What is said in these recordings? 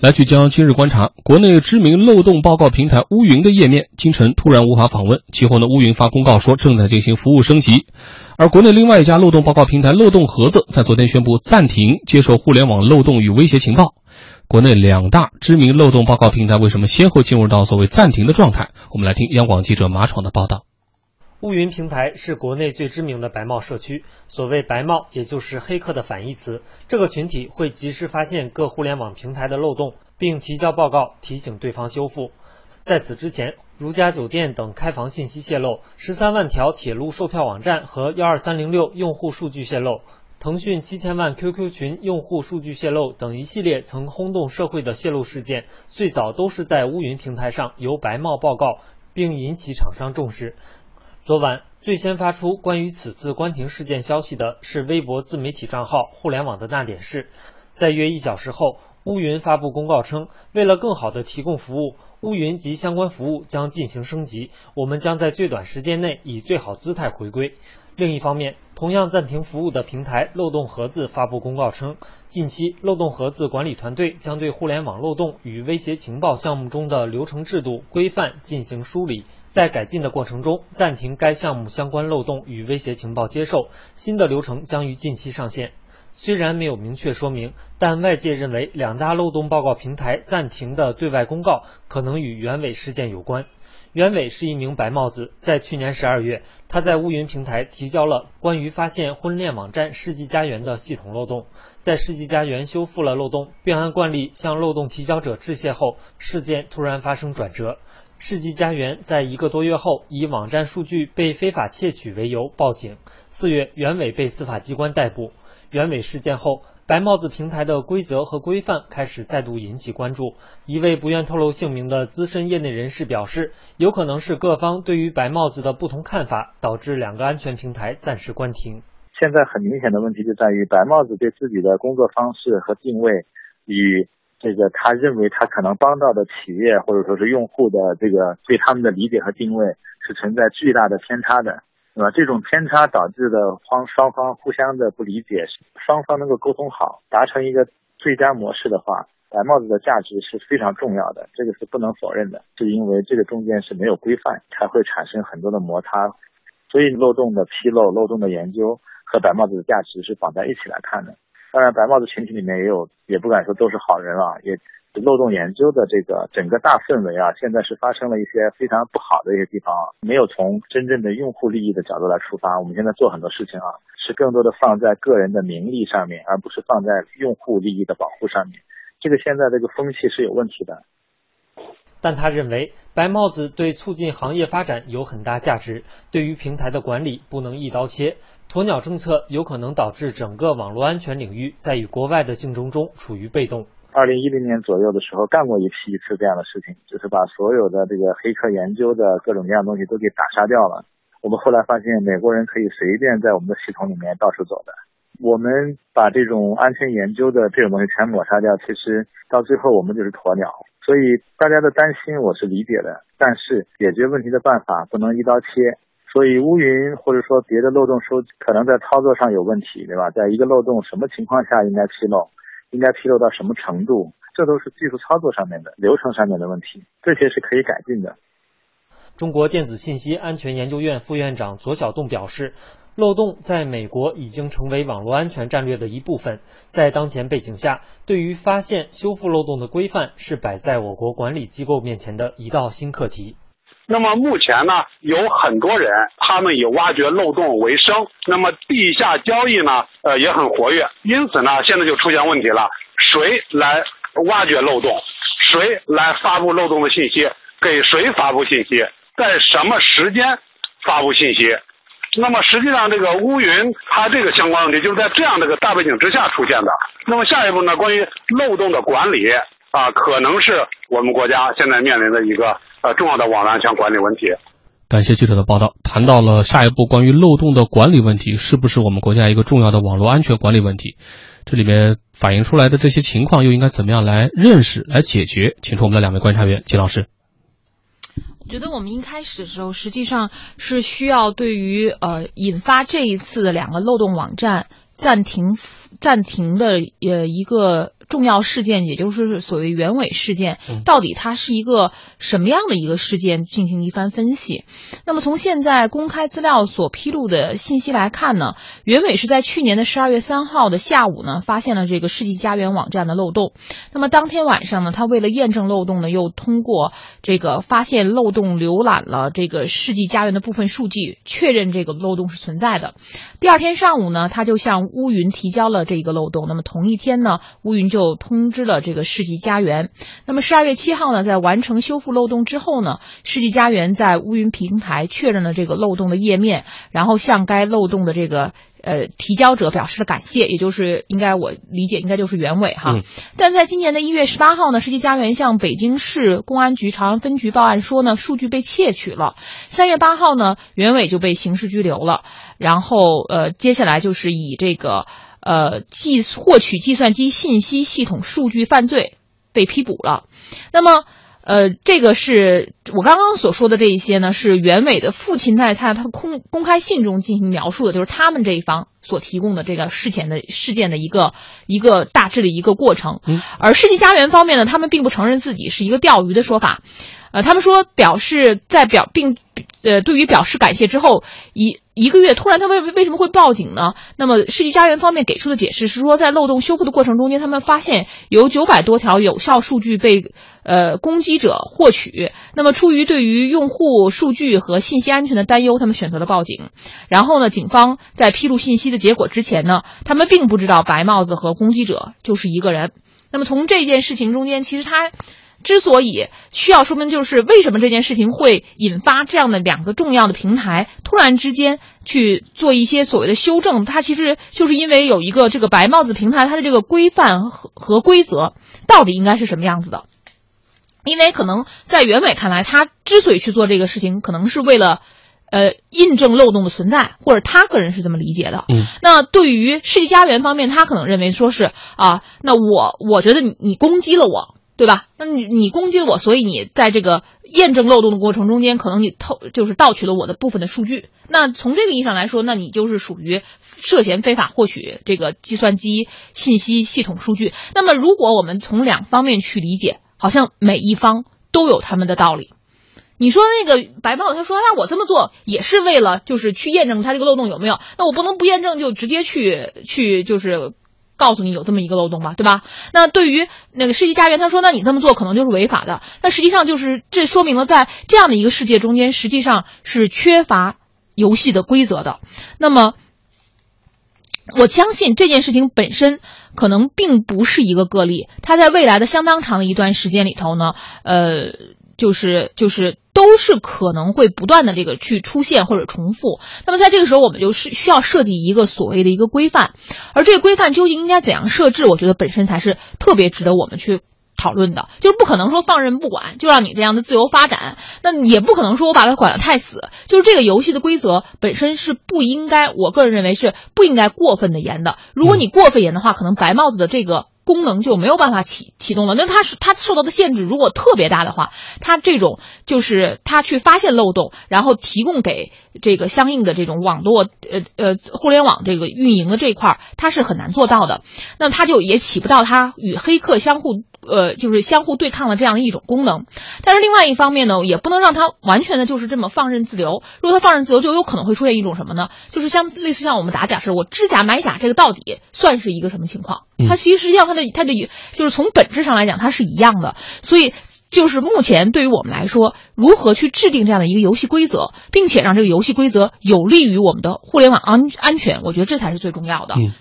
来聚焦今日观察，国内知名漏洞报告平台乌云的页面今晨突然无法访问，其后呢，乌云发公告说正在进行服务升级。而国内另外一家漏洞报告平台漏洞盒子在昨天宣布暂停接受互联网漏洞与威胁情报。国内两大知名漏洞报告平台为什么先后进入到所谓暂停的状态？我们来听央广记者马闯的报道。乌云平台是国内最知名的白帽社区。所谓白帽，也就是黑客的反义词。这个群体会及时发现各互联网平台的漏洞，并提交报告提醒对方修复。在此之前，如家酒店等开房信息泄露，十三万条铁路售票网站和幺二三零六用户数据泄露，腾讯七千万 QQ 群用户数据泄露等一系列曾轰动社会的泄露事件，最早都是在乌云平台上由白帽报告，并引起厂商重视。昨晚最先发出关于此次关停事件消息的是微博自媒体账号“互联网的那点事”。在约一小时后，乌云发布公告称，为了更好的提供服务，乌云及相关服务将进行升级，我们将在最短时间内以最好姿态回归。另一方面，同样暂停服务的平台漏洞盒子发布公告称，近期漏洞盒子管理团队将对互联网漏洞与威胁情报项目中的流程制度规范进行梳理。在改进的过程中，暂停该项目相关漏洞与威胁情报接受，新的流程将于近期上线。虽然没有明确说明，但外界认为两大漏洞报告平台暂停的对外公告可能与袁伟事件有关。袁伟是一名白帽子，在去年十二月，他在乌云平台提交了关于发现婚恋网站世纪佳缘的系统漏洞，在世纪佳缘修复了漏洞，并按惯例向漏洞提交者致谢后，事件突然发生转折。世纪佳缘在一个多月后以网站数据被非法窃取为由报警。四月，袁伟被司法机关逮捕。袁伟事件后，白帽子平台的规则和规范开始再度引起关注。一位不愿透露姓名的资深业内人士表示，有可能是各方对于白帽子的不同看法，导致两个安全平台暂时关停。现在很明显的问题就在于，白帽子对自己的工作方式和定位与。这个他认为他可能帮到的企业或者说是用户的这个对他们的理解和定位是存在巨大的偏差的，对吧？这种偏差导致的方双方互相的不理解，双方能够沟通好，达成一个最佳模式的话，白帽子的价值是非常重要的，这个是不能否认的。是因为这个中间是没有规范，才会产生很多的摩擦，所以漏洞的披露、漏洞的研究和白帽子的价值是绑在一起来看的。当然，白帽子群体里面也有，也不敢说都是好人啊，也漏洞研究的这个整个大氛围啊，现在是发生了一些非常不好的一些地方，没有从真正的用户利益的角度来出发。我们现在做很多事情啊，是更多的放在个人的名利上面，而不是放在用户利益的保护上面。这个现在这个风气是有问题的。但他认为，白帽子对促进行业发展有很大价值，对于平台的管理不能一刀切。鸵鸟政策有可能导致整个网络安全领域在与国外的竞争中处于被动。二零一零年左右的时候，干过一批一次这样的事情，就是把所有的这个黑客研究的各种各样东西都给打杀掉了。我们后来发现，美国人可以随便在我们的系统里面到处走的。我们把这种安全研究的这种东西全抹杀掉，其实到最后我们就是鸵鸟。所以大家的担心我是理解的，但是解决问题的办法不能一刀切。所以乌云或者说别的漏洞收可能在操作上有问题，对吧？在一个漏洞什么情况下应该披露，应该披露到什么程度，这都是技术操作上面的流程上面的问题，这些是可以改进的。中国电子信息安全研究院副院长左小栋表示。漏洞在美国已经成为网络安全战略的一部分，在当前背景下，对于发现、修复漏洞的规范是摆在我国管理机构面前的一道新课题。那么目前呢，有很多人他们以挖掘漏洞为生，那么地下交易呢，呃也很活跃，因此呢，现在就出现问题了：谁来挖掘漏洞？谁来发布漏洞的信息？给谁发布信息？在什么时间发布信息？那么实际上，这个乌云它这个相关问题就是在这样的一个大背景之下出现的。那么下一步呢，关于漏洞的管理啊，可能是我们国家现在面临的一个呃重要的网络安全管理问题。感谢记者的报道，谈到了下一步关于漏洞的管理问题，是不是我们国家一个重要的网络安全管理问题？这里面反映出来的这些情况又应该怎么样来认识、来解决？请出我们的两位观察员，金老师。觉得我们一开始的时候，实际上是需要对于呃引发这一次的两个漏洞网站暂停暂停的呃一个重要事件，也就是所谓原委事件嗯，到底它是一个什么样的一个事件，进行一番分析。那么从现在公开资料所披露的信息来看呢，原委是在去年的十二月三号的下午呢，发现了这个世纪佳缘网站的漏洞。那么当天晚上呢，他为了验证漏洞呢，又通过这个发现漏洞浏览了这个世纪佳缘的部分数据，确认这个漏洞是存在的。第二天上午呢，他就向乌云提交了这个漏洞。那么同一天呢，乌云就通知了这个世纪佳缘。那么十二月七号呢，在完成修复漏洞之后呢，世纪佳缘在乌云平台确认了这个漏洞的页面，然后向该漏洞的这个呃提交者表示了感谢，也就是应该我理解应该就是原委哈。嗯但在今年的一月十八号呢，世纪佳缘向北京市公安局朝阳分局报案说呢，数据被窃取了。三月八号呢，原委就被刑事拘留了。然后呃，接下来就是以这个呃计获取计算机信息系统数据犯罪被批捕了。那么。呃，这个是我刚刚所说的这一些呢，是袁伟的父亲在他他公公开信中进行描述的，就是他们这一方所提供的这个事前的事件的一个一个大致的一个过程。嗯，而世纪佳缘方面呢，他们并不承认自己是一个钓鱼的说法，呃，他们说表示在表并呃对于表示感谢之后一一个月，突然他为为什么会报警呢？那么世纪佳缘方面给出的解释是说，在漏洞修复的过程中间，他们发现有九百多条有效数据被呃攻击者获取，那么出于对于用户数据和信息安全的担忧，他们选择了报警。然后呢，警方在披露信息的结果之前呢，他们并不知道白帽子和攻击者就是一个人。那么从这件事情中间，其实他。之所以需要说明，就是为什么这件事情会引发这样的两个重要的平台突然之间去做一些所谓的修正，它其实就是因为有一个这个白帽子平台，它的这个规范和和规则到底应该是什么样子的。因为可能在袁伟看来，他之所以去做这个事情，可能是为了。呃，印证漏洞的存在，或者他个人是这么理解的。嗯，那对于世纪佳缘方面，他可能认为说是啊，那我我觉得你你攻击了我，对吧？那你你攻击我，所以你在这个验证漏洞的过程中间，可能你偷就是盗取了我的部分的数据。那从这个意义上来说，那你就是属于涉嫌非法获取这个计算机信息系统数据。那么，如果我们从两方面去理解，好像每一方都有他们的道理。你说那个白帽子，他说那我这么做也是为了就是去验证他这个漏洞有没有，那我不能不验证就直接去去就是告诉你有这么一个漏洞吧，对吧？那对于那个世纪佳缘，他说那你这么做可能就是违法的，那实际上就是这说明了在这样的一个世界中间，实际上是缺乏游戏的规则的。那么我相信这件事情本身可能并不是一个个例，它在未来的相当长的一段时间里头呢，呃。就是就是都是可能会不断的这个去出现或者重复。那么在这个时候，我们就是需要设计一个所谓的一个规范，而这个规范究竟应该怎样设置，我觉得本身才是特别值得我们去讨论的。就是不可能说放任不管，就让你这样的自由发展，那也不可能说我把它管得太死。就是这个游戏的规则本身是不应该，我个人认为是不应该过分的严的。如果你过分严的话，可能白帽子的这个。功能就没有办法启启动了。那它是它受到的限制如果特别大的话，它这种就是它去发现漏洞，然后提供给这个相应的这种网络呃呃互联网这个运营的这一块，它是很难做到的。那它就也起不到它与黑客相互呃就是相互对抗的这样一种功能。但是另外一方面呢，也不能让它完全的就是这么放任自流。如果它放任自流，就有可能会出现一种什么呢？就是像类似像我们打假似的，我知假买假，这个到底算是一个什么情况？它其实实际上它的它的就是从本质上来讲，它是一样的。所以就是目前对于我们来说，如何去制定这样的一个游戏规则，并且让这个游戏规则有利于我们的互联网安安全，我觉得这才是最重要的。嗯。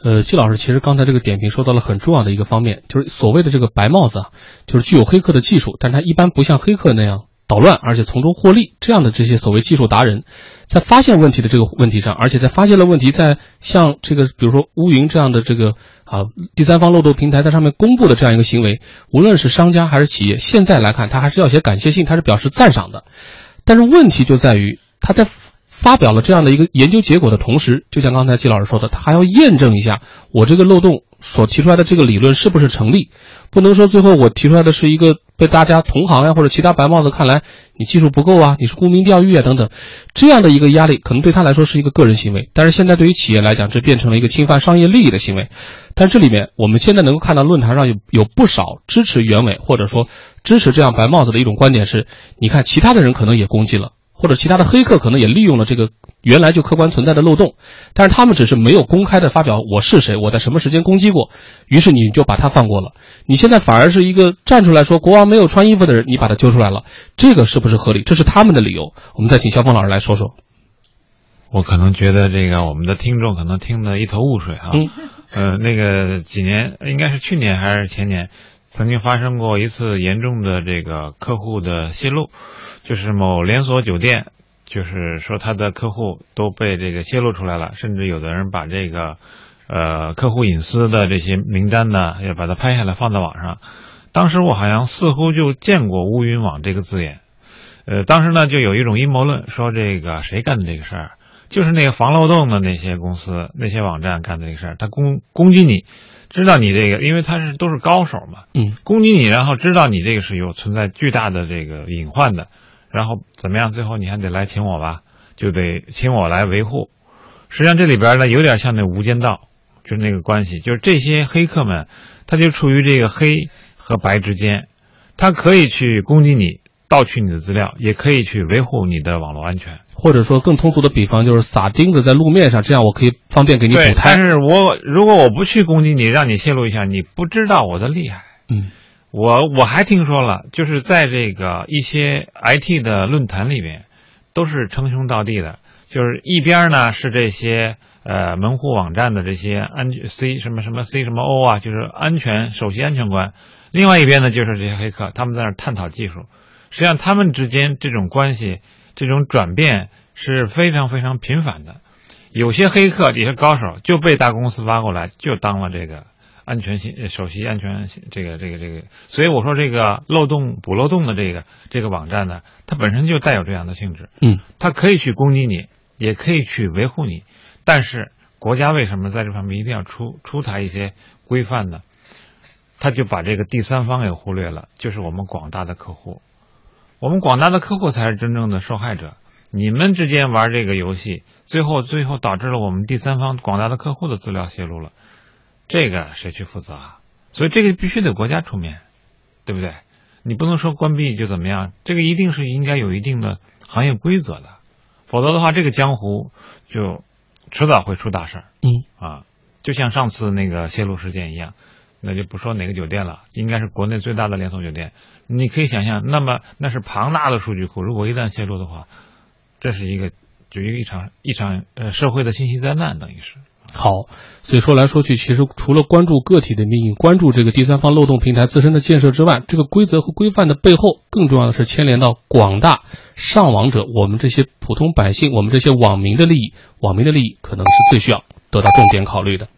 呃，季老师，其实刚才这个点评说到了很重要的一个方面，就是所谓的这个白帽子啊，就是具有黑客的技术，但它一般不像黑客那样捣乱，而且从中获利。这样的这些所谓技术达人，在发现问题的这个问题上，而且在发现了问题，在像这个比如说乌云这样的这个啊第三方漏洞平台在上面公布的这样一个行为，无论是商家还是企业，现在来看他还是要写感谢信，他是表示赞赏的。但是问题就在于他在。发表了这样的一个研究结果的同时，就像刚才季老师说的，他还要验证一下我这个漏洞所提出来的这个理论是不是成立，不能说最后我提出来的是一个被大家同行呀或者其他白帽子看来你技术不够啊，你是沽名钓誉啊等等，这样的一个压力可能对他来说是一个个人行为，但是现在对于企业来讲，这变成了一个侵犯商业利益的行为。但这里面我们现在能够看到论坛上有有不少支持原委或者说支持这样白帽子的一种观点是，你看其他的人可能也攻击了。或者其他的黑客可能也利用了这个原来就客观存在的漏洞，但是他们只是没有公开的发表我是谁，我在什么时间攻击过，于是你就把他放过了。你现在反而是一个站出来说国王没有穿衣服的人，你把他揪出来了，这个是不是合理？这是他们的理由。我们再请肖峰老师来说说。我可能觉得这个我们的听众可能听得一头雾水啊。嗯。呃，那个几年应该是去年还是前年，曾经发生过一次严重的这个客户的泄露。就是某连锁酒店，就是说他的客户都被这个泄露出来了，甚至有的人把这个，呃，客户隐私的这些名单呢，也把它拍下来放在网上。当时我好像似乎就见过“乌云网”这个字眼，呃，当时呢就有一种阴谋论，说这个谁干的这个事儿，就是那个防漏洞的那些公司、那些网站干的这个事儿，他攻攻击你，知道你这个，因为他是都是高手嘛，嗯，攻击你，然后知道你这个是有存在巨大的这个隐患的。然后怎么样？最后你还得来请我吧，就得请我来维护。实际上这里边呢，有点像那无间道，就是那个关系，就是这些黑客们，他就处于这个黑和白之间，他可以去攻击你，盗取你的资料，也可以去维护你的网络安全。或者说更通俗的比方，就是撒钉子在路面上，这样我可以方便给你补胎。但是我如果我不去攻击你，让你泄露一下，你不知道我的厉害。嗯。我我还听说了，就是在这个一些 IT 的论坛里面，都是称兄道弟的。就是一边呢是这些呃门户网站的这些安 C 什么什么 C 什么 O 啊，就是安全首席安全官；另外一边呢就是这些黑客，他们在那探讨技术。实际上他们之间这种关系、这种转变是非常非常频繁的。有些黑客、有些高手就被大公司挖过来，就当了这个。安全性首席安全这个这个这个，所以我说这个漏洞补漏洞的这个这个网站呢，它本身就带有这样的性质。嗯，它可以去攻击你，也可以去维护你，但是国家为什么在这方面一定要出出台一些规范呢？他就把这个第三方给忽略了，就是我们广大的客户，我们广大的客户才是真正的受害者。你们之间玩这个游戏，最后最后导致了我们第三方广大的客户的资料泄露了。这个谁去负责啊？所以这个必须得国家出面，对不对？你不能说关闭就怎么样，这个一定是应该有一定的行业规则的，否则的话，这个江湖就迟早会出大事儿。嗯啊，就像上次那个泄露事件一样，那就不说哪个酒店了，应该是国内最大的连锁酒店。你可以想象，那么那是庞大的数据库，如果一旦泄露的话，这是一个就一个一场一场呃社会的信息灾难，等于是。好，所以说来说去，其实除了关注个体的命运，关注这个第三方漏洞平台自身的建设之外，这个规则和规范的背后，更重要的是牵连到广大上网者，我们这些普通百姓，我们这些网民的利益，网民的利益可能是最需要得到重点考虑的。